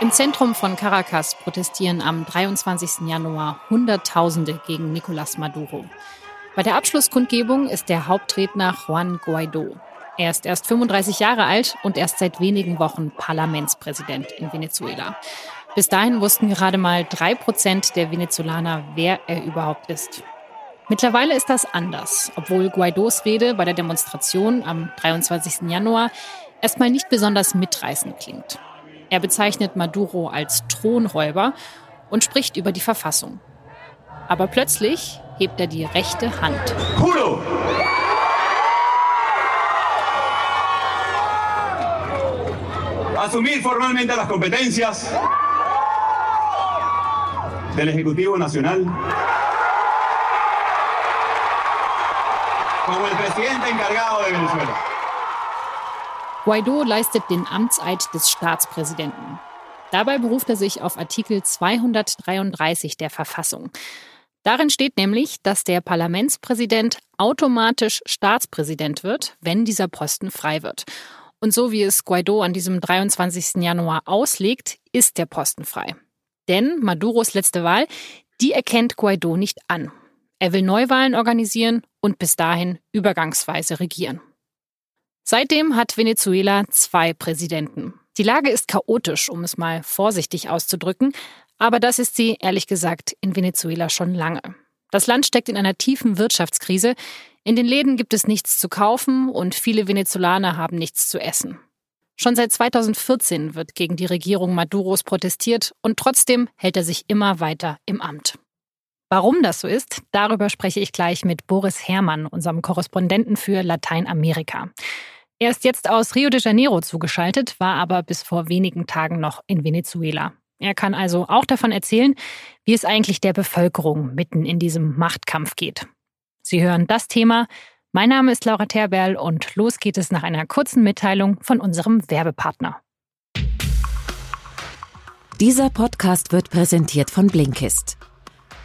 Im Zentrum von Caracas protestieren am 23. Januar Hunderttausende gegen Nicolás Maduro. Bei der Abschlusskundgebung ist der Hauptredner Juan Guaido. Er ist erst 35 Jahre alt und erst seit wenigen Wochen Parlamentspräsident in Venezuela. Bis dahin wussten gerade mal drei Prozent der Venezolaner, wer er überhaupt ist. Mittlerweile ist das anders, obwohl Guaidos Rede bei der Demonstration am 23. Januar erstmal nicht besonders mitreißend klingt. Er bezeichnet Maduro als Thronräuber und spricht über die Verfassung. Aber plötzlich hebt er die rechte Hand. Juro! Asumir formalmente las competencias del Ejecutivo Nacional como el presidente encargado de Venezuela. Guaido leistet den Amtseid des Staatspräsidenten. Dabei beruft er sich auf Artikel 233 der Verfassung. Darin steht nämlich, dass der Parlamentspräsident automatisch Staatspräsident wird, wenn dieser Posten frei wird. Und so wie es Guaido an diesem 23. Januar auslegt, ist der Posten frei. Denn Maduros letzte Wahl, die erkennt Guaido nicht an. Er will Neuwahlen organisieren und bis dahin übergangsweise regieren. Seitdem hat Venezuela zwei Präsidenten. Die Lage ist chaotisch, um es mal vorsichtig auszudrücken, aber das ist sie, ehrlich gesagt, in Venezuela schon lange. Das Land steckt in einer tiefen Wirtschaftskrise. In den Läden gibt es nichts zu kaufen und viele Venezolaner haben nichts zu essen. Schon seit 2014 wird gegen die Regierung Maduros protestiert und trotzdem hält er sich immer weiter im Amt. Warum das so ist, darüber spreche ich gleich mit Boris Herrmann, unserem Korrespondenten für Lateinamerika. Er ist jetzt aus Rio de Janeiro zugeschaltet, war aber bis vor wenigen Tagen noch in Venezuela. Er kann also auch davon erzählen, wie es eigentlich der Bevölkerung mitten in diesem Machtkampf geht. Sie hören das Thema. Mein Name ist Laura Terberl und los geht es nach einer kurzen Mitteilung von unserem Werbepartner. Dieser Podcast wird präsentiert von Blinkist.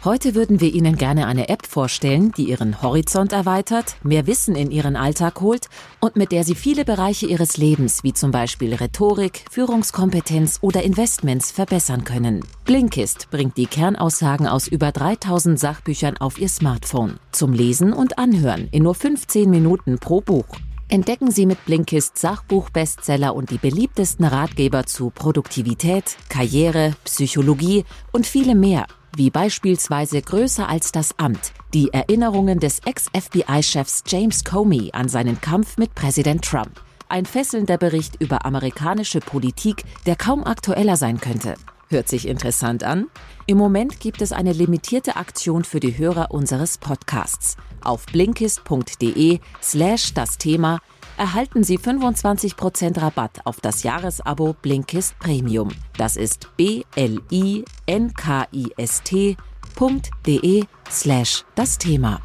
Heute würden wir Ihnen gerne eine App vorstellen, die Ihren Horizont erweitert, mehr Wissen in Ihren Alltag holt und mit der Sie viele Bereiche Ihres Lebens, wie zum Beispiel Rhetorik, Führungskompetenz oder Investments, verbessern können. Blinkist bringt die Kernaussagen aus über 3000 Sachbüchern auf Ihr Smartphone zum Lesen und Anhören in nur 15 Minuten pro Buch. Entdecken Sie mit Blinkist Sachbuch-Bestseller und die beliebtesten Ratgeber zu Produktivität, Karriere, Psychologie und viele mehr wie beispielsweise Größer als das Amt, die Erinnerungen des Ex-FBI-Chefs James Comey an seinen Kampf mit Präsident Trump. Ein fesselnder Bericht über amerikanische Politik, der kaum aktueller sein könnte. Hört sich interessant an? Im Moment gibt es eine limitierte Aktion für die Hörer unseres Podcasts. Auf blinkist.de slash das Thema erhalten Sie 25% Rabatt auf das Jahresabo Blinkist Premium. Das ist b-l-i-n-k-i-s-t.de slash das Thema.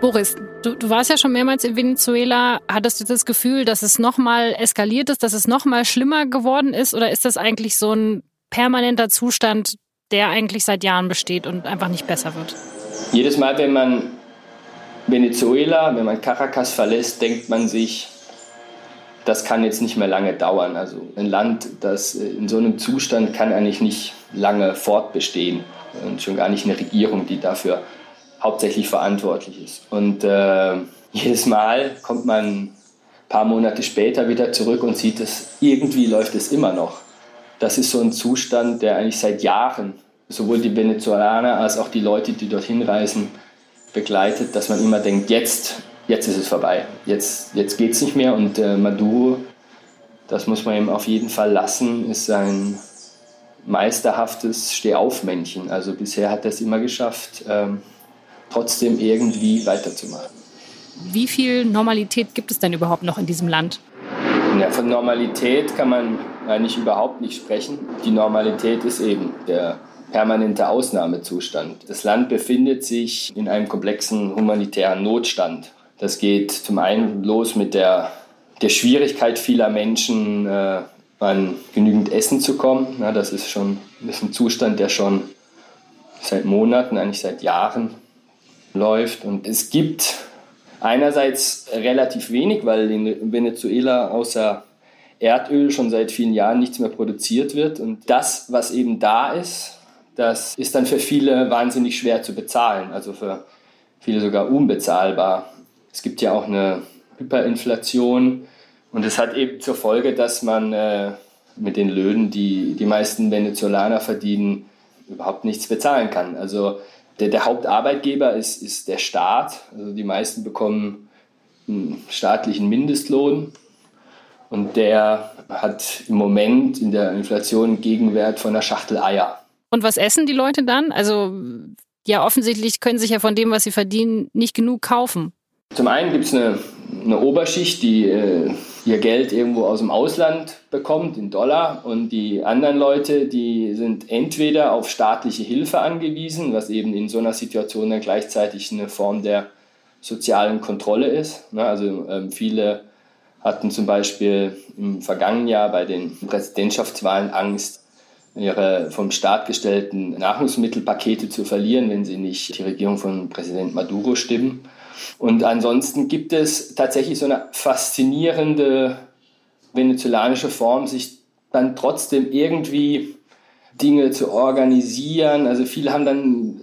Boris, du, du warst ja schon mehrmals in Venezuela. Hattest du das Gefühl, dass es nochmal eskaliert ist, dass es nochmal schlimmer geworden ist? Oder ist das eigentlich so ein permanenter Zustand, der eigentlich seit Jahren besteht und einfach nicht besser wird? Jedes Mal, wenn man Venezuela, wenn man Caracas verlässt, denkt man sich, das kann jetzt nicht mehr lange dauern. Also ein Land, das in so einem Zustand kann eigentlich nicht lange fortbestehen und schon gar nicht eine Regierung, die dafür hauptsächlich verantwortlich ist. Und äh, jedes Mal kommt man ein paar Monate später wieder zurück und sieht es, irgendwie läuft es immer noch. Das ist so ein Zustand, der eigentlich seit Jahren sowohl die Venezolaner als auch die Leute, die dorthin reisen, begleitet, dass man immer denkt, jetzt, jetzt ist es vorbei, jetzt, jetzt geht es nicht mehr. Und äh, Maduro, das muss man ihm auf jeden Fall lassen, ist ein meisterhaftes Stehaufmännchen. Also bisher hat er es immer geschafft, ähm, trotzdem irgendwie weiterzumachen. Wie viel Normalität gibt es denn überhaupt noch in diesem Land? Ja, von Normalität kann man eigentlich überhaupt nicht sprechen. Die Normalität ist eben der permanente Ausnahmezustand. Das Land befindet sich in einem komplexen humanitären Notstand. Das geht zum einen los mit der, der Schwierigkeit vieler Menschen, äh, an genügend Essen zu kommen. Ja, das ist schon das ist ein Zustand, der schon seit Monaten, eigentlich seit Jahren läuft. Und es gibt einerseits relativ wenig, weil in Venezuela außer Erdöl schon seit vielen Jahren nichts mehr produziert wird. Und das, was eben da ist, das ist dann für viele wahnsinnig schwer zu bezahlen, also für viele sogar unbezahlbar. Es gibt ja auch eine Hyperinflation und es hat eben zur Folge, dass man äh, mit den Löhnen, die die meisten Venezolaner verdienen, überhaupt nichts bezahlen kann. Also der, der Hauptarbeitgeber ist, ist der Staat. Also die meisten bekommen einen staatlichen Mindestlohn und der hat im Moment in der Inflation einen Gegenwert von einer Schachtel Eier. Und was essen die Leute dann? Also ja, offensichtlich können sich ja von dem, was sie verdienen, nicht genug kaufen. Zum einen gibt es eine, eine, Oberschicht, die äh, ihr Geld irgendwo aus dem Ausland bekommt, in Dollar. Und die anderen Leute, die sind entweder auf staatliche Hilfe angewiesen, was eben in so einer Situation dann gleichzeitig eine Form der sozialen Kontrolle ist. Ne? Also ähm, viele hatten zum Beispiel im vergangenen Jahr bei den Präsidentschaftswahlen Angst, ihre vom Staat gestellten Nahrungsmittelpakete zu verlieren, wenn sie nicht die Regierung von Präsident Maduro stimmen. Und ansonsten gibt es tatsächlich so eine faszinierende venezolanische Form, sich dann trotzdem irgendwie Dinge zu organisieren. Also viele haben dann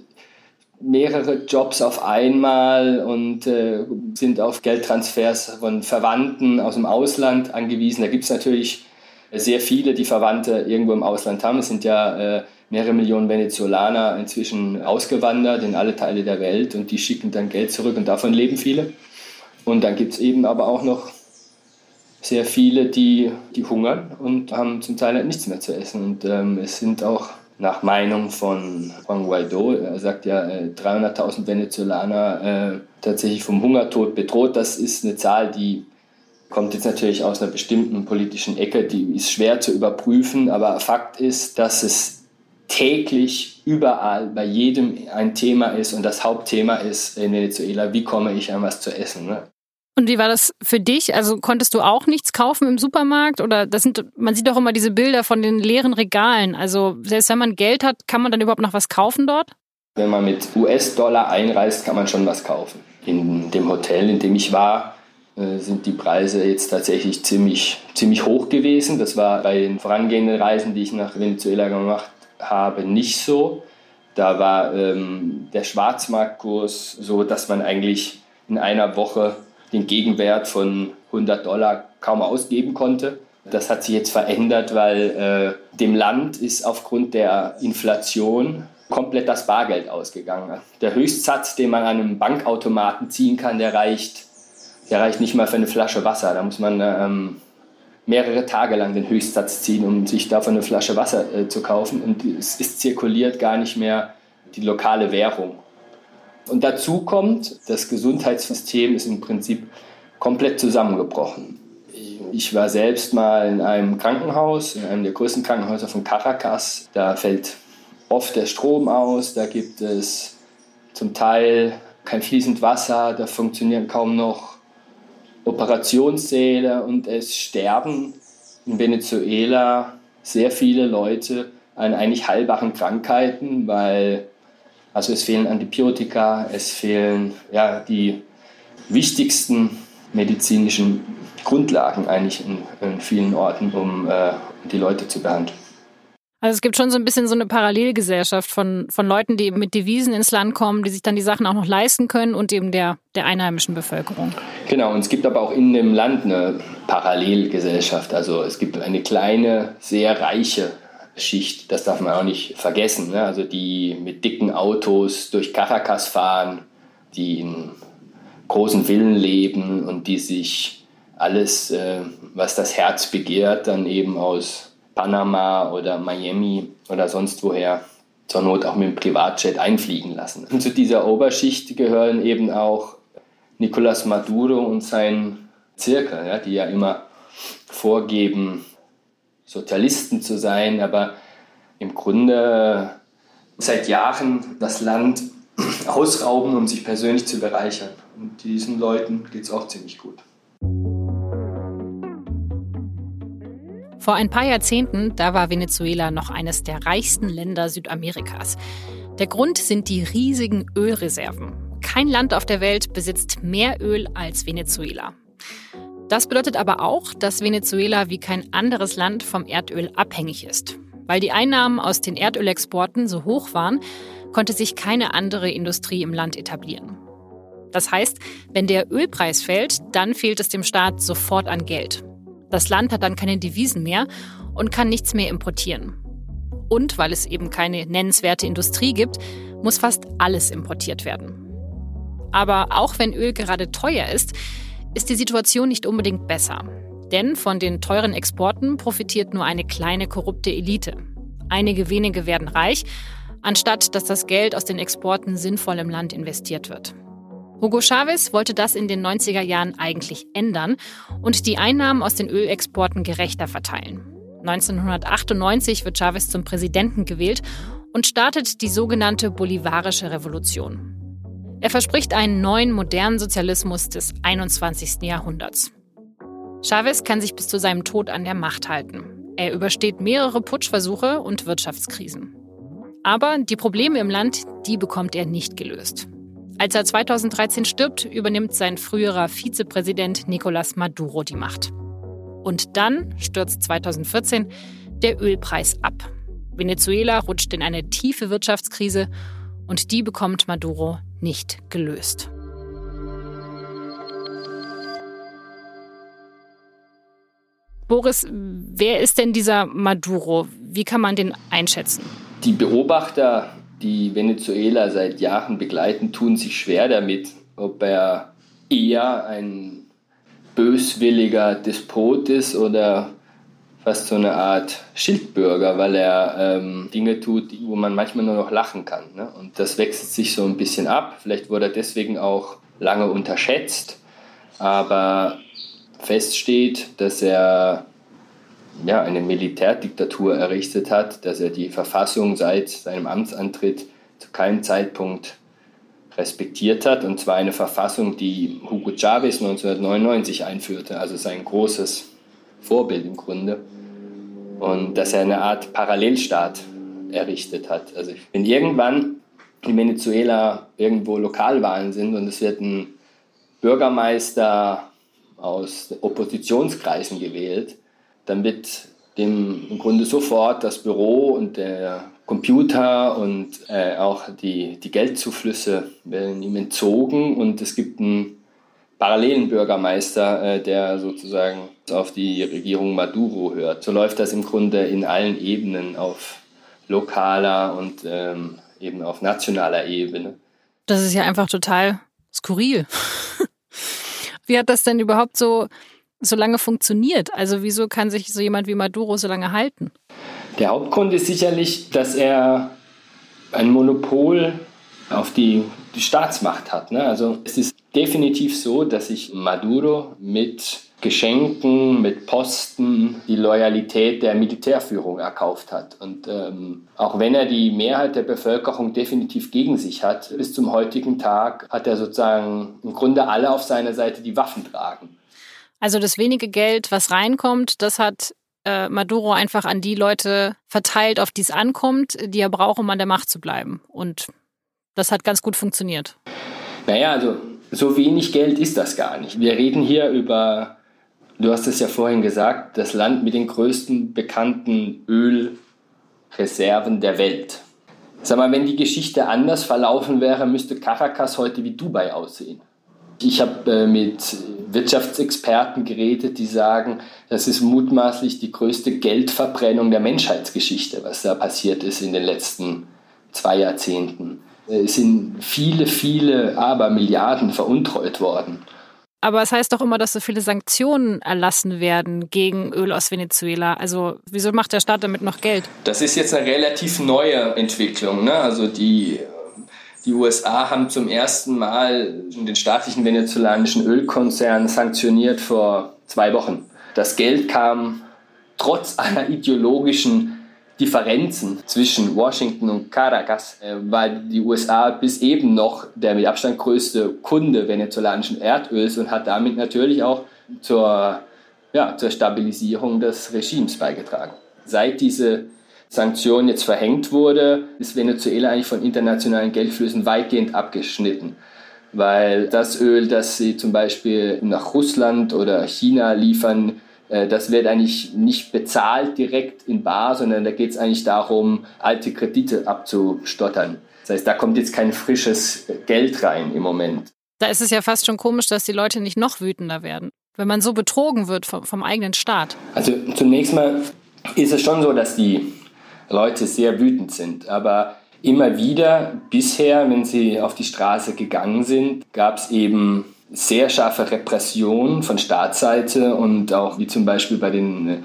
mehrere Jobs auf einmal und äh, sind auf Geldtransfers von Verwandten aus dem Ausland angewiesen. Da gibt es natürlich sehr viele, die Verwandte irgendwo im Ausland haben. Es sind ja äh, mehrere Millionen Venezolaner inzwischen ausgewandert in alle Teile der Welt und die schicken dann Geld zurück und davon leben viele. Und dann gibt es eben aber auch noch sehr viele, die, die hungern und haben zum Teil halt nichts mehr zu essen. Und ähm, es sind auch nach Meinung von Juan Guaido, er sagt ja, 300.000 äh, Venezolaner äh, tatsächlich vom Hungertod bedroht. Das ist eine Zahl, die kommt jetzt natürlich aus einer bestimmten politischen Ecke, die ist schwer zu überprüfen, aber Fakt ist, dass es täglich überall bei jedem ein Thema ist und das Hauptthema ist in Venezuela, wie komme ich an was zu essen. Ne? Und wie war das für dich? Also konntest du auch nichts kaufen im Supermarkt? Oder das sind, man sieht doch immer diese Bilder von den leeren Regalen. Also selbst wenn man Geld hat, kann man dann überhaupt noch was kaufen dort? Wenn man mit US-Dollar einreist, kann man schon was kaufen. In dem Hotel, in dem ich war, äh, sind die Preise jetzt tatsächlich ziemlich, ziemlich hoch gewesen. Das war bei den vorangehenden Reisen, die ich nach Venezuela gemacht habe, nicht so. Da war ähm, der Schwarzmarktkurs so, dass man eigentlich in einer Woche den Gegenwert von 100 Dollar kaum ausgeben konnte. Das hat sich jetzt verändert, weil äh, dem Land ist aufgrund der Inflation komplett das Bargeld ausgegangen. Der Höchstsatz, den man an einem Bankautomaten ziehen kann, der reicht der reicht nicht mal für eine Flasche Wasser. Da muss man ähm, mehrere Tage lang den Höchstsatz ziehen, um sich davon eine Flasche Wasser äh, zu kaufen. Und es ist zirkuliert gar nicht mehr die lokale Währung. Und dazu kommt, das Gesundheitssystem ist im Prinzip komplett zusammengebrochen. Ich war selbst mal in einem Krankenhaus, in einem der größten Krankenhäuser von Caracas. Da fällt oft der Strom aus, da gibt es zum Teil kein fließend Wasser, da funktionieren kaum noch Operationssäle und es sterben in Venezuela sehr viele Leute an eigentlich heilbaren Krankheiten, weil also es fehlen Antibiotika, es fehlen ja, die wichtigsten medizinischen Grundlagen eigentlich in, in vielen Orten, um äh, die Leute zu behandeln. Also es gibt schon so ein bisschen so eine Parallelgesellschaft von, von Leuten, die mit Devisen ins Land kommen, die sich dann die Sachen auch noch leisten können und eben der, der einheimischen Bevölkerung. Genau, und es gibt aber auch in dem Land eine Parallelgesellschaft. Also es gibt eine kleine, sehr reiche Schicht, das darf man auch nicht vergessen. Ne? Also die mit dicken Autos durch Caracas fahren, die in großen Villen leben und die sich alles, äh, was das Herz begehrt, dann eben aus Panama oder Miami oder sonst woher zur Not auch mit dem Privatjet einfliegen lassen. Und zu dieser Oberschicht gehören eben auch Nicolas Maduro und sein Zirkel, ja, die ja immer vorgeben, Sozialisten zu sein, aber im Grunde seit Jahren das Land ausrauben, um sich persönlich zu bereichern. Und diesen Leuten geht es auch ziemlich gut. Vor ein paar Jahrzehnten, da war Venezuela noch eines der reichsten Länder Südamerikas. Der Grund sind die riesigen Ölreserven. Kein Land auf der Welt besitzt mehr Öl als Venezuela. Das bedeutet aber auch, dass Venezuela wie kein anderes Land vom Erdöl abhängig ist. Weil die Einnahmen aus den Erdölexporten so hoch waren, konnte sich keine andere Industrie im Land etablieren. Das heißt, wenn der Ölpreis fällt, dann fehlt es dem Staat sofort an Geld. Das Land hat dann keine Devisen mehr und kann nichts mehr importieren. Und weil es eben keine nennenswerte Industrie gibt, muss fast alles importiert werden. Aber auch wenn Öl gerade teuer ist, ist die Situation nicht unbedingt besser. Denn von den teuren Exporten profitiert nur eine kleine korrupte Elite. Einige wenige werden reich, anstatt dass das Geld aus den Exporten sinnvoll im Land investiert wird. Hugo Chavez wollte das in den 90er Jahren eigentlich ändern und die Einnahmen aus den Ölexporten gerechter verteilen. 1998 wird Chavez zum Präsidenten gewählt und startet die sogenannte Bolivarische Revolution. Er verspricht einen neuen modernen Sozialismus des 21. Jahrhunderts. Chavez kann sich bis zu seinem Tod an der Macht halten. Er übersteht mehrere Putschversuche und Wirtschaftskrisen. Aber die Probleme im Land, die bekommt er nicht gelöst. Als er 2013 stirbt, übernimmt sein früherer Vizepräsident Nicolás Maduro die Macht. Und dann stürzt 2014 der Ölpreis ab. Venezuela rutscht in eine tiefe Wirtschaftskrise und die bekommt Maduro nicht gelöst. Boris, wer ist denn dieser Maduro? Wie kann man den einschätzen? Die Beobachter die Venezuela seit Jahren begleiten, tun sich schwer damit, ob er eher ein böswilliger Despot ist oder fast so eine Art Schildbürger, weil er ähm, Dinge tut, wo man manchmal nur noch lachen kann. Ne? Und das wechselt sich so ein bisschen ab. Vielleicht wurde er deswegen auch lange unterschätzt, aber fest steht, dass er ja, eine Militärdiktatur errichtet hat, dass er die Verfassung seit seinem Amtsantritt zu keinem Zeitpunkt respektiert hat. Und zwar eine Verfassung, die Hugo Chavez 1999 einführte, also sein großes Vorbild im Grunde. Und dass er eine Art Parallelstaat errichtet hat. Also wenn irgendwann in Venezuela irgendwo Lokalwahlen sind und es wird ein Bürgermeister aus Oppositionskreisen gewählt, dann wird dem im Grunde sofort das Büro und der Computer und äh, auch die, die Geldzuflüsse werden ihm entzogen und es gibt einen parallelen Bürgermeister, äh, der sozusagen auf die Regierung Maduro hört. So läuft das im Grunde in allen Ebenen auf lokaler und ähm, eben auf nationaler Ebene. Das ist ja einfach total skurril. Wie hat das denn überhaupt so so lange funktioniert. Also wieso kann sich so jemand wie Maduro so lange halten? Der Hauptgrund ist sicherlich, dass er ein Monopol auf die, die Staatsmacht hat. Ne? Also es ist definitiv so, dass sich Maduro mit Geschenken, mit Posten die Loyalität der Militärführung erkauft hat. Und ähm, auch wenn er die Mehrheit der Bevölkerung definitiv gegen sich hat, bis zum heutigen Tag hat er sozusagen im Grunde alle auf seiner Seite, die Waffen tragen. Also das wenige Geld, was reinkommt, das hat äh, Maduro einfach an die Leute verteilt, auf die es ankommt, die er braucht, um an der Macht zu bleiben. Und das hat ganz gut funktioniert. Naja, also so wenig Geld ist das gar nicht. Wir reden hier über, du hast es ja vorhin gesagt, das Land mit den größten bekannten Ölreserven der Welt. Sag mal, wenn die Geschichte anders verlaufen wäre, müsste Caracas heute wie Dubai aussehen. Ich habe äh, mit Wirtschaftsexperten geredet, die sagen, das ist mutmaßlich die größte Geldverbrennung der Menschheitsgeschichte, was da passiert ist in den letzten zwei Jahrzehnten. Es sind viele, viele Abermilliarden veruntreut worden. Aber es heißt doch immer, dass so viele Sanktionen erlassen werden gegen Öl aus Venezuela. Also wieso macht der Staat damit noch Geld? Das ist jetzt eine relativ neue Entwicklung. Ne? Also die die USA haben zum ersten Mal den staatlichen venezolanischen Ölkonzern sanktioniert vor zwei Wochen. Das Geld kam trotz aller ideologischen Differenzen zwischen Washington und Caracas, äh, weil die USA bis eben noch der mit Abstand größte Kunde venezolanischen Erdöls und hat damit natürlich auch zur ja, zur Stabilisierung des Regimes beigetragen. Seit diese Sanktion jetzt verhängt wurde, ist Venezuela eigentlich von internationalen Geldflüssen weitgehend abgeschnitten. Weil das Öl, das sie zum Beispiel nach Russland oder China liefern, das wird eigentlich nicht bezahlt direkt in Bar, sondern da geht es eigentlich darum, alte Kredite abzustottern. Das heißt, da kommt jetzt kein frisches Geld rein im Moment. Da ist es ja fast schon komisch, dass die Leute nicht noch wütender werden, wenn man so betrogen wird vom, vom eigenen Staat. Also zunächst mal ist es schon so, dass die Leute sehr wütend sind. Aber immer wieder bisher, wenn sie auf die Straße gegangen sind, gab es eben sehr scharfe Repressionen von Staatsseite und auch wie zum Beispiel bei den äh,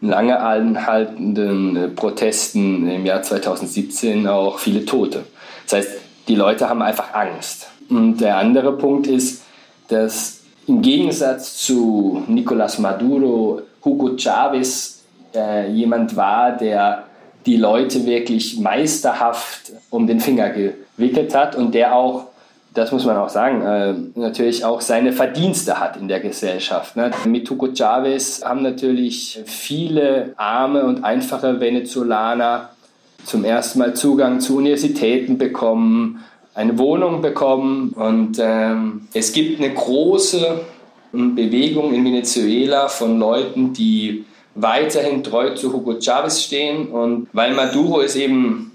lange anhaltenden äh, Protesten im Jahr 2017 auch viele Tote. Das heißt, die Leute haben einfach Angst. Und der andere Punkt ist, dass im Gegensatz zu Nicolás Maduro Hugo Chavez äh, jemand war, der die Leute wirklich meisterhaft um den Finger gewickelt hat und der auch, das muss man auch sagen, äh, natürlich auch seine Verdienste hat in der Gesellschaft. Ne? Mit Hugo Chavez haben natürlich viele arme und einfache Venezolaner zum ersten Mal Zugang zu Universitäten bekommen, eine Wohnung bekommen und ähm, es gibt eine große Bewegung in Venezuela von Leuten, die weiterhin treu zu Hugo Chavez stehen. Und weil Maduro es eben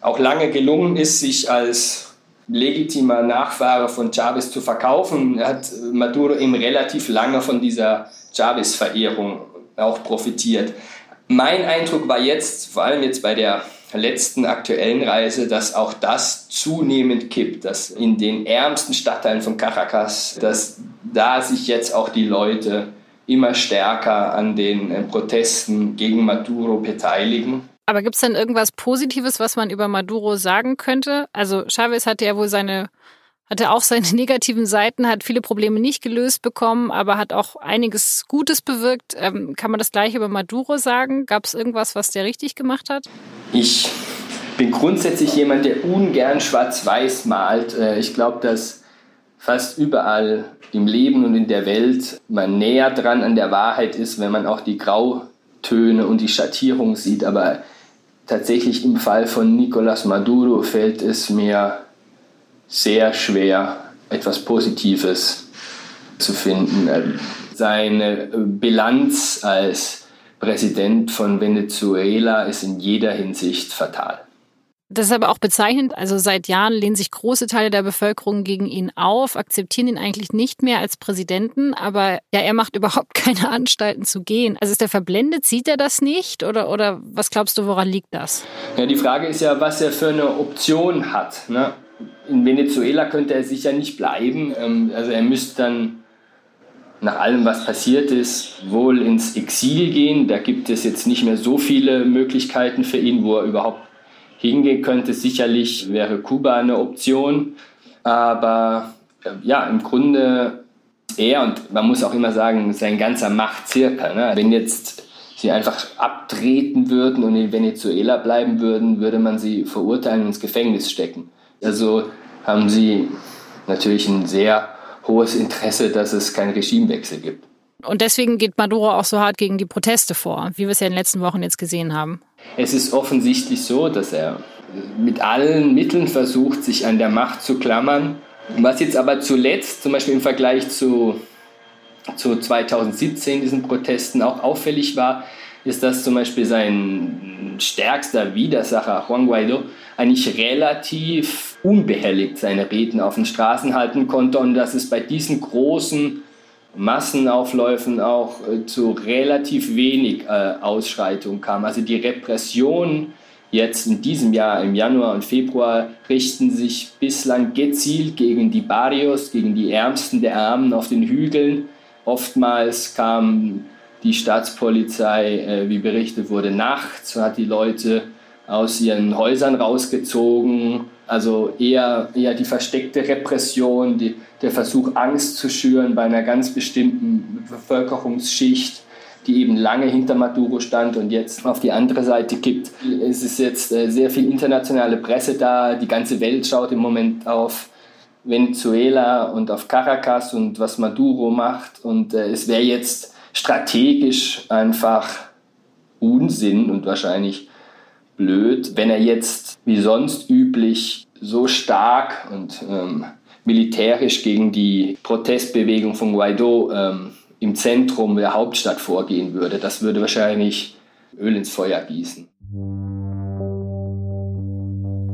auch lange gelungen ist, sich als legitimer Nachfahre von Chavez zu verkaufen, hat Maduro eben relativ lange von dieser Chavez-Verehrung auch profitiert. Mein Eindruck war jetzt, vor allem jetzt bei der letzten aktuellen Reise, dass auch das zunehmend kippt, dass in den ärmsten Stadtteilen von Caracas, dass da sich jetzt auch die Leute immer stärker an den äh, Protesten gegen Maduro beteiligen. Aber gibt es denn irgendwas Positives, was man über Maduro sagen könnte? Also Chavez hatte ja wohl seine, hatte auch seine negativen Seiten, hat viele Probleme nicht gelöst bekommen, aber hat auch einiges Gutes bewirkt. Ähm, kann man das gleiche über Maduro sagen? Gab es irgendwas, was der richtig gemacht hat? Ich bin grundsätzlich jemand, der ungern schwarz-weiß malt. Äh, ich glaube, dass fast überall im Leben und in der Welt man näher dran an der Wahrheit ist, wenn man auch die Grautöne und die Schattierung sieht. Aber tatsächlich im Fall von Nicolás Maduro fällt es mir sehr schwer, etwas Positives zu finden. Seine Bilanz als Präsident von Venezuela ist in jeder Hinsicht fatal. Das ist aber auch bezeichnend. Also seit Jahren lehnen sich große Teile der Bevölkerung gegen ihn auf, akzeptieren ihn eigentlich nicht mehr als Präsidenten. Aber ja, er macht überhaupt keine Anstalten zu gehen. Also ist er verblendet? Sieht er das nicht? Oder, oder was glaubst du, woran liegt das? Ja, die Frage ist ja, was er für eine Option hat. Ne? In Venezuela könnte er sicher nicht bleiben. Ähm, also er müsste dann nach allem, was passiert ist, wohl ins Exil gehen. Da gibt es jetzt nicht mehr so viele Möglichkeiten für ihn, wo er überhaupt hingehen könnte. Sicherlich wäre Kuba eine Option, aber äh, ja, im Grunde er und man muss auch immer sagen, sein ganzer Machtzirkel. Ne? Wenn jetzt sie einfach abtreten würden und in Venezuela bleiben würden, würde man sie verurteilen und ins Gefängnis stecken. Also haben sie natürlich ein sehr hohes Interesse, dass es keinen Regimewechsel gibt. Und deswegen geht Maduro auch so hart gegen die Proteste vor, wie wir es ja in den letzten Wochen jetzt gesehen haben. Es ist offensichtlich so, dass er mit allen Mitteln versucht, sich an der Macht zu klammern. Was jetzt aber zuletzt, zum Beispiel im Vergleich zu, zu 2017, diesen Protesten auch auffällig war, ist, dass zum Beispiel sein stärkster Widersacher, Juan Guaido, eigentlich relativ unbehelligt seine Reden auf den Straßen halten konnte und dass es bei diesen großen Massenaufläufen auch äh, zu relativ wenig äh, Ausschreitungen kam. Also die Repressionen jetzt in diesem Jahr, im Januar und Februar, richten sich bislang gezielt gegen die Barrios, gegen die Ärmsten der Armen auf den Hügeln. Oftmals kam die Staatspolizei, äh, wie berichtet wurde, nachts, hat die Leute aus ihren Häusern rausgezogen. Also eher, eher die versteckte Repression, die, der Versuch, Angst zu schüren bei einer ganz bestimmten Bevölkerungsschicht, die eben lange hinter Maduro stand und jetzt auf die andere Seite kippt. Es ist jetzt äh, sehr viel internationale Presse da, die ganze Welt schaut im Moment auf Venezuela und auf Caracas und was Maduro macht. Und äh, es wäre jetzt strategisch einfach Unsinn und wahrscheinlich blöd, wenn er jetzt wie sonst üblich so stark und ähm, militärisch gegen die Protestbewegung von Guaido ähm, im Zentrum der Hauptstadt vorgehen würde. Das würde wahrscheinlich Öl ins Feuer gießen.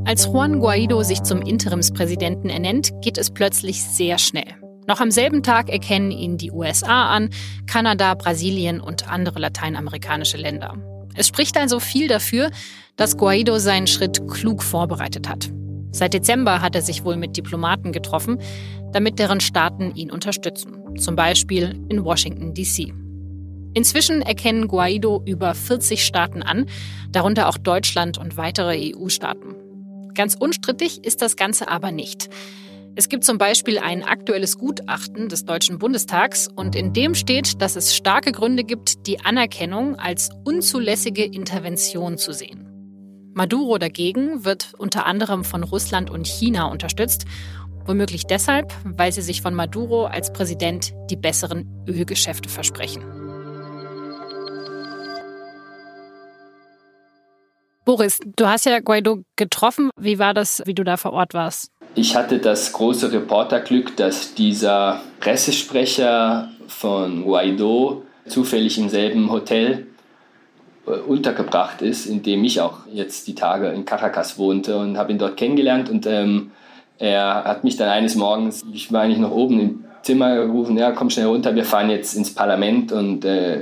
Als Juan Guaido sich zum Interimspräsidenten ernennt, geht es plötzlich sehr schnell. Noch am selben Tag erkennen ihn die USA an, Kanada, Brasilien und andere lateinamerikanische Länder. Es spricht also viel dafür, dass Guaido seinen Schritt klug vorbereitet hat. Seit Dezember hat er sich wohl mit Diplomaten getroffen, damit deren Staaten ihn unterstützen, zum Beispiel in Washington, DC. Inzwischen erkennen Guaido über 40 Staaten an, darunter auch Deutschland und weitere EU-Staaten. Ganz unstrittig ist das Ganze aber nicht. Es gibt zum Beispiel ein aktuelles Gutachten des Deutschen Bundestags und in dem steht, dass es starke Gründe gibt, die Anerkennung als unzulässige Intervention zu sehen. Maduro dagegen wird unter anderem von Russland und China unterstützt, womöglich deshalb, weil sie sich von Maduro als Präsident die besseren Ölgeschäfte versprechen. Boris, du hast ja Guaido getroffen. Wie war das, wie du da vor Ort warst? Ich hatte das große Reporterglück, dass dieser Pressesprecher von Guaido zufällig im selben Hotel untergebracht ist, in dem ich auch jetzt die Tage in Caracas wohnte und habe ihn dort kennengelernt und ähm, er hat mich dann eines Morgens, ich war eigentlich noch oben im Zimmer gerufen, ja komm schnell runter, wir fahren jetzt ins Parlament und äh,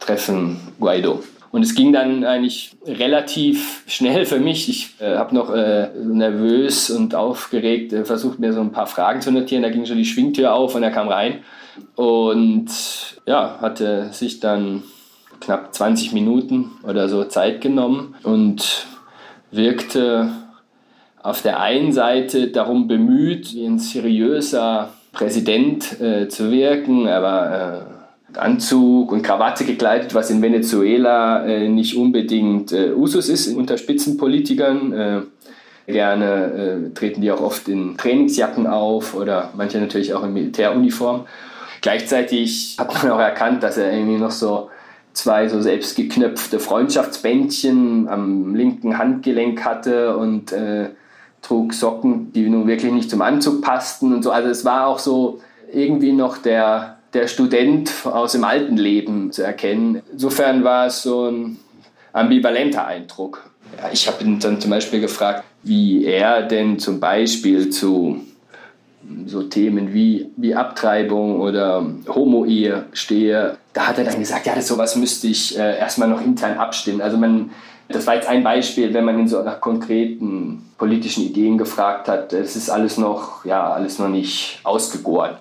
treffen Guaido. Und es ging dann eigentlich relativ schnell für mich. Ich äh, habe noch äh, nervös und aufgeregt äh, versucht, mir so ein paar Fragen zu notieren. Da ging schon die Schwingtür auf und er kam rein und ja, hatte sich dann knapp 20 Minuten oder so Zeit genommen und wirkte auf der einen Seite darum bemüht, wie ein seriöser Präsident äh, zu wirken. Er war äh, Anzug und Krawatte gekleidet, was in Venezuela äh, nicht unbedingt äh, Usus ist unter Spitzenpolitikern. Äh, gerne äh, treten die auch oft in Trainingsjacken auf oder manche natürlich auch in Militäruniform. Gleichzeitig hat man auch erkannt, dass er irgendwie noch so zwei so selbstgeknöpfte Freundschaftsbändchen am linken Handgelenk hatte und äh, trug Socken, die nun wirklich nicht zum Anzug passten und so. Also es war auch so irgendwie noch der, der Student aus dem alten Leben zu erkennen. Insofern war es so ein ambivalenter Eindruck. Ja, ich habe ihn dann zum Beispiel gefragt, wie er denn zum Beispiel zu so Themen wie, wie Abtreibung oder Homo-Ehe stehe, da hat er dann gesagt, ja, das sowas müsste ich äh, erstmal noch intern abstimmen. Also man, das war jetzt ein Beispiel, wenn man ihn so nach konkreten politischen Ideen gefragt hat, es ist alles noch, ja, alles noch nicht ausgegoren.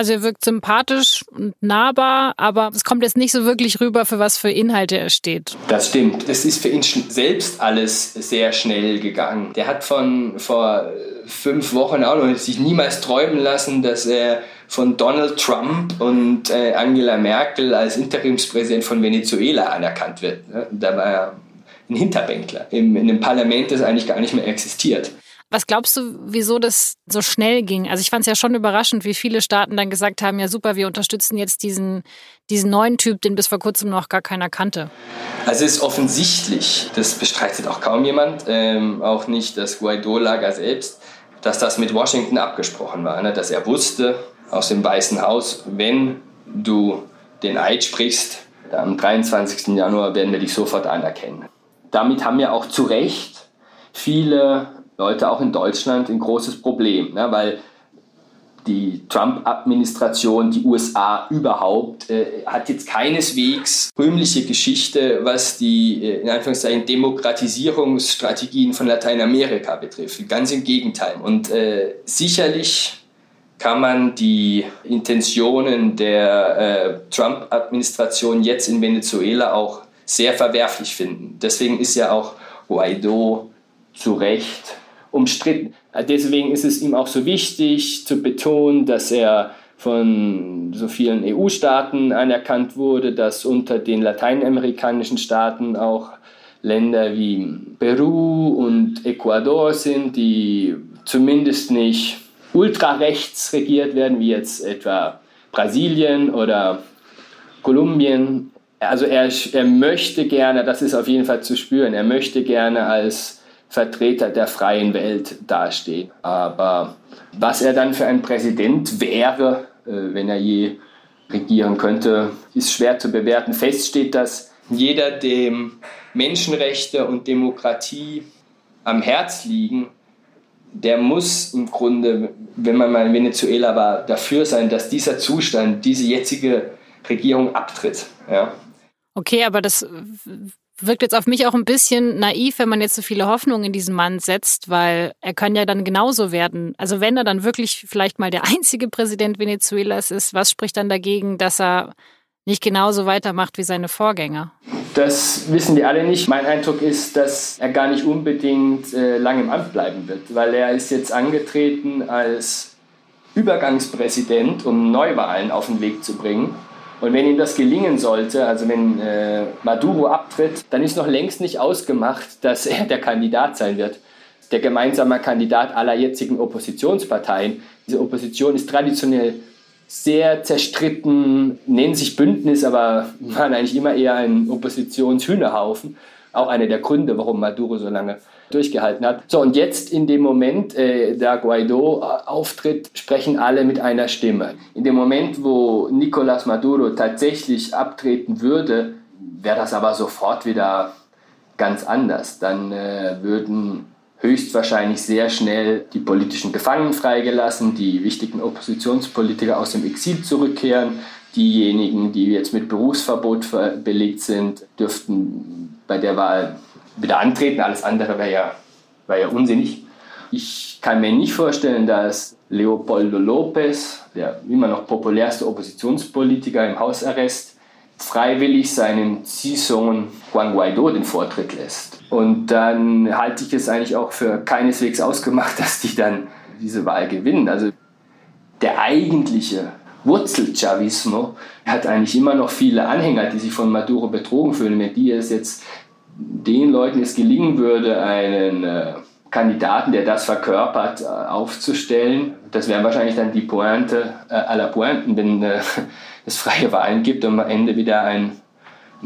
Also er wirkt sympathisch und nahbar, aber es kommt jetzt nicht so wirklich rüber, für was für Inhalte er steht. Das stimmt. Es ist für ihn selbst alles sehr schnell gegangen. Der hat von vor fünf Wochen auch noch sich niemals träumen lassen, dass er von Donald Trump und äh, Angela Merkel als Interimspräsident von Venezuela anerkannt wird. Da war er ein Hinterbänkler in einem Parlament, das eigentlich gar nicht mehr existiert. Was glaubst du, wieso das so schnell ging? Also ich fand es ja schon überraschend, wie viele Staaten dann gesagt haben, ja super, wir unterstützen jetzt diesen, diesen neuen Typ, den bis vor kurzem noch gar keiner kannte. Also es ist offensichtlich, das bestreitet auch kaum jemand, ähm, auch nicht das Guaido-Lager selbst, dass das mit Washington abgesprochen war, ne? dass er wusste aus dem Weißen Haus, wenn du den Eid sprichst, am 23. Januar werden wir dich sofort anerkennen. Damit haben ja auch zu Recht viele Leute auch in Deutschland ein großes Problem, ne? weil die Trump-Administration, die USA überhaupt, äh, hat jetzt keineswegs rühmliche Geschichte, was die äh, in Anführungszeichen Demokratisierungsstrategien von Lateinamerika betrifft. Ganz im Gegenteil. Und äh, sicherlich kann man die Intentionen der äh, Trump-Administration jetzt in Venezuela auch sehr verwerflich finden. Deswegen ist ja auch Guaido zu Recht umstritten. Deswegen ist es ihm auch so wichtig zu betonen, dass er von so vielen EU-Staaten anerkannt wurde, dass unter den lateinamerikanischen Staaten auch Länder wie Peru und Ecuador sind, die zumindest nicht ultrarechts regiert werden, wie jetzt etwa Brasilien oder Kolumbien, also er, er möchte gerne, das ist auf jeden Fall zu spüren, er möchte gerne als Vertreter der freien Welt dastehen. Aber was er dann für ein Präsident wäre, äh, wenn er je regieren könnte, ist schwer zu bewerten. Fest steht, dass jeder, dem Menschenrechte und Demokratie am Herz liegen, der muss im Grunde, wenn man mal in Venezuela war, dafür sein, dass dieser Zustand, diese jetzige Regierung abtritt. Ja. Okay, aber das wirkt jetzt auf mich auch ein bisschen naiv, wenn man jetzt so viele Hoffnungen in diesen Mann setzt, weil er kann ja dann genauso werden. Also wenn er dann wirklich vielleicht mal der einzige Präsident Venezuelas ist, was spricht dann dagegen, dass er nicht genauso weitermacht wie seine Vorgänger? Das wissen die alle nicht. Mein Eindruck ist, dass er gar nicht unbedingt äh, lange im Amt bleiben wird, weil er ist jetzt angetreten als Übergangspräsident, um Neuwahlen auf den Weg zu bringen. Und wenn ihm das gelingen sollte, also wenn äh, Maduro abtritt, dann ist noch längst nicht ausgemacht, dass er der Kandidat sein wird. Der gemeinsame Kandidat aller jetzigen Oppositionsparteien. Diese Opposition ist traditionell sehr zerstritten, nennen sich Bündnis, aber waren eigentlich immer eher ein Oppositionshühnerhaufen. Auch einer der Gründe, warum Maduro so lange durchgehalten hat. So, und jetzt in dem Moment, äh, da Guaido äh, auftritt, sprechen alle mit einer Stimme. In dem Moment, wo Nicolás Maduro tatsächlich abtreten würde, wäre das aber sofort wieder ganz anders. Dann äh, würden höchstwahrscheinlich sehr schnell die politischen Gefangenen freigelassen, die wichtigen Oppositionspolitiker aus dem Exil zurückkehren. Diejenigen, die jetzt mit Berufsverbot belegt sind, dürften bei der Wahl wieder antreten. Alles andere wäre ja, wär ja unsinnig. Ich kann mir nicht vorstellen, dass Leopoldo López, der immer noch populärste Oppositionspolitiker im Hausarrest, freiwillig seinen Ziehsohn Juan Guaido den Vortritt lässt. Und dann halte ich es eigentlich auch für keineswegs ausgemacht, dass die dann diese Wahl gewinnen. Also der eigentliche Wurzelchavismo hat eigentlich immer noch viele Anhänger, die sich von Maduro betrogen fühlen. Wenn die es jetzt den Leuten es gelingen würde, einen äh, Kandidaten, der das verkörpert, äh, aufzustellen, das wären wahrscheinlich dann die Pointe äh, aller Pointen, wenn es freie Wahlen gibt und am Ende wieder ein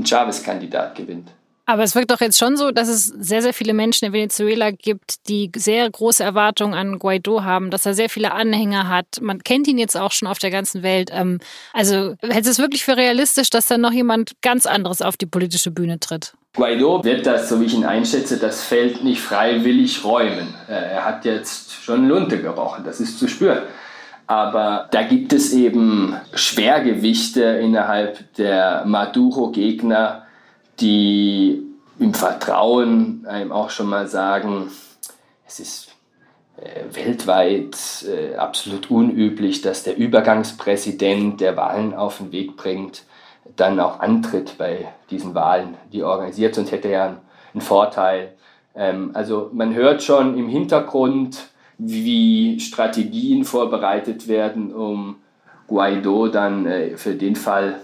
Chavez-Kandidat gewinnt. Aber es wirkt doch jetzt schon so, dass es sehr, sehr viele Menschen in Venezuela gibt, die sehr große Erwartungen an Guaido haben, dass er sehr viele Anhänger hat. Man kennt ihn jetzt auch schon auf der ganzen Welt. Ähm, also hältst du es wirklich für realistisch, dass dann noch jemand ganz anderes auf die politische Bühne tritt? Guaido wird das, so wie ich ihn einschätze, das Feld nicht freiwillig räumen. Äh, er hat jetzt schon Lunte gerochen, das ist zu spüren. Aber da gibt es eben Schwergewichte innerhalb der Maduro-Gegner, die im Vertrauen einem auch schon mal sagen, es ist äh, weltweit äh, absolut unüblich, dass der Übergangspräsident, der Wahlen auf den Weg bringt, dann auch antritt bei diesen Wahlen, die organisiert, sonst hätte er einen Vorteil. Ähm, also man hört schon im Hintergrund, wie Strategien vorbereitet werden, um Guaido dann äh, für den Fall,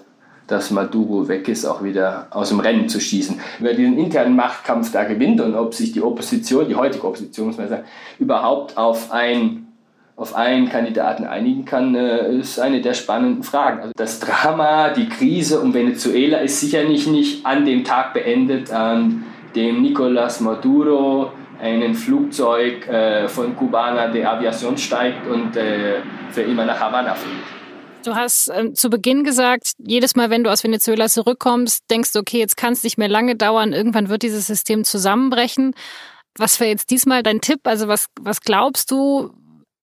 dass Maduro weg ist, auch wieder aus dem Rennen zu schießen. Wer diesen internen Machtkampf da gewinnt und ob sich die Opposition, die heutige Opposition, muss man sagen, überhaupt auf ein auf einen Kandidaten einigen kann, äh, ist eine der spannenden Fragen. Also das Drama, die Krise um Venezuela ist sicherlich nicht an dem Tag beendet, an dem Nicolás Maduro ein Flugzeug äh, von Cubana de Aviación steigt und äh, für immer nach Havanna fliegt. Du hast äh, zu Beginn gesagt, jedes Mal, wenn du aus Venezuela zurückkommst, denkst du, okay, jetzt kann es nicht mehr lange dauern, irgendwann wird dieses System zusammenbrechen. Was wäre jetzt diesmal dein Tipp? Also was, was glaubst du,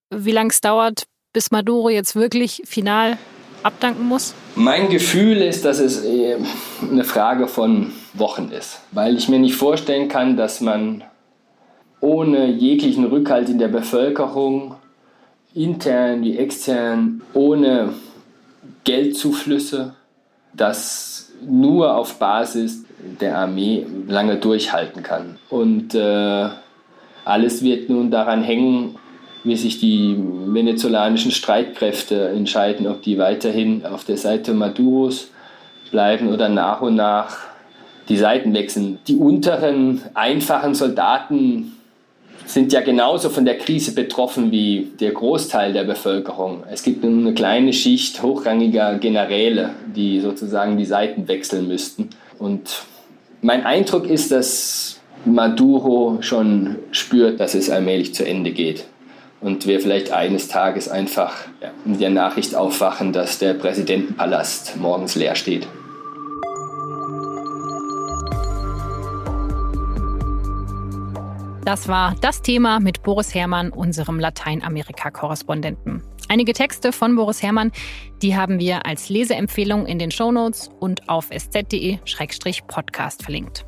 wie lange es dauert, bis Maduro jetzt wirklich final abdanken muss? Mein Gefühl ist, dass es äh, eine Frage von Wochen ist, weil ich mir nicht vorstellen kann, dass man ohne jeglichen Rückhalt in der Bevölkerung, intern wie extern, ohne Geldzuflüsse, das nur auf Basis der Armee lange durchhalten kann. Und äh, alles wird nun daran hängen, wie sich die venezolanischen Streitkräfte entscheiden, ob die weiterhin auf der Seite Maduros bleiben oder nach und nach die Seiten wechseln. Die unteren, einfachen Soldaten sind ja genauso von der Krise betroffen wie der Großteil der Bevölkerung. Es gibt nur eine kleine Schicht hochrangiger Generäle, die sozusagen die Seiten wechseln müssten. Und mein Eindruck ist, dass Maduro schon spürt, dass es allmählich zu Ende geht. Und wir vielleicht eines Tages einfach ja, mit der Nachricht aufwachen, dass der Präsidentenpalast morgens leer steht. Das war das Thema mit Boris Herrmann, unserem Lateinamerika-Korrespondenten. Einige Texte von Boris Herrmann, die haben wir als Leseempfehlung in den Shownotes und auf sz.de-podcast verlinkt.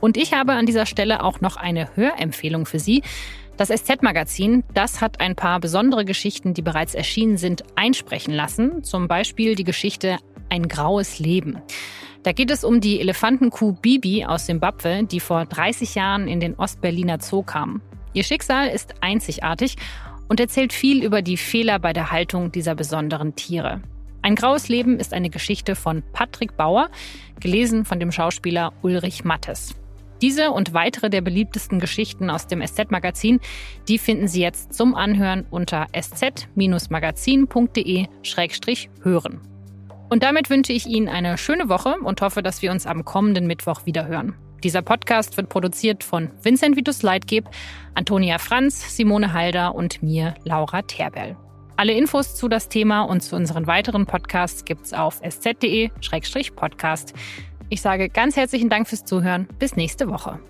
Und ich habe an dieser Stelle auch noch eine Hörempfehlung für Sie. Das SZ-Magazin, das hat ein paar besondere Geschichten, die bereits erschienen sind, einsprechen lassen. Zum Beispiel die Geschichte Ein graues Leben. Da geht es um die Elefantenkuh Bibi aus Simbabwe, die vor 30 Jahren in den Ostberliner Zoo kam. Ihr Schicksal ist einzigartig und erzählt viel über die Fehler bei der Haltung dieser besonderen Tiere. Ein graues Leben ist eine Geschichte von Patrick Bauer, gelesen von dem Schauspieler Ulrich Mattes. Diese und weitere der beliebtesten Geschichten aus dem SZ-Magazin, die finden Sie jetzt zum Anhören unter sz-magazin.de-hören. Und damit wünsche ich Ihnen eine schöne Woche und hoffe, dass wir uns am kommenden Mittwoch wieder hören. Dieser Podcast wird produziert von Vincent Vitus Leitgeb, Antonia Franz, Simone Halder und mir, Laura Terbell. Alle Infos zu das Thema und zu unseren weiteren Podcasts gibt's auf sz.de-podcast. Ich sage ganz herzlichen Dank fürs Zuhören. Bis nächste Woche.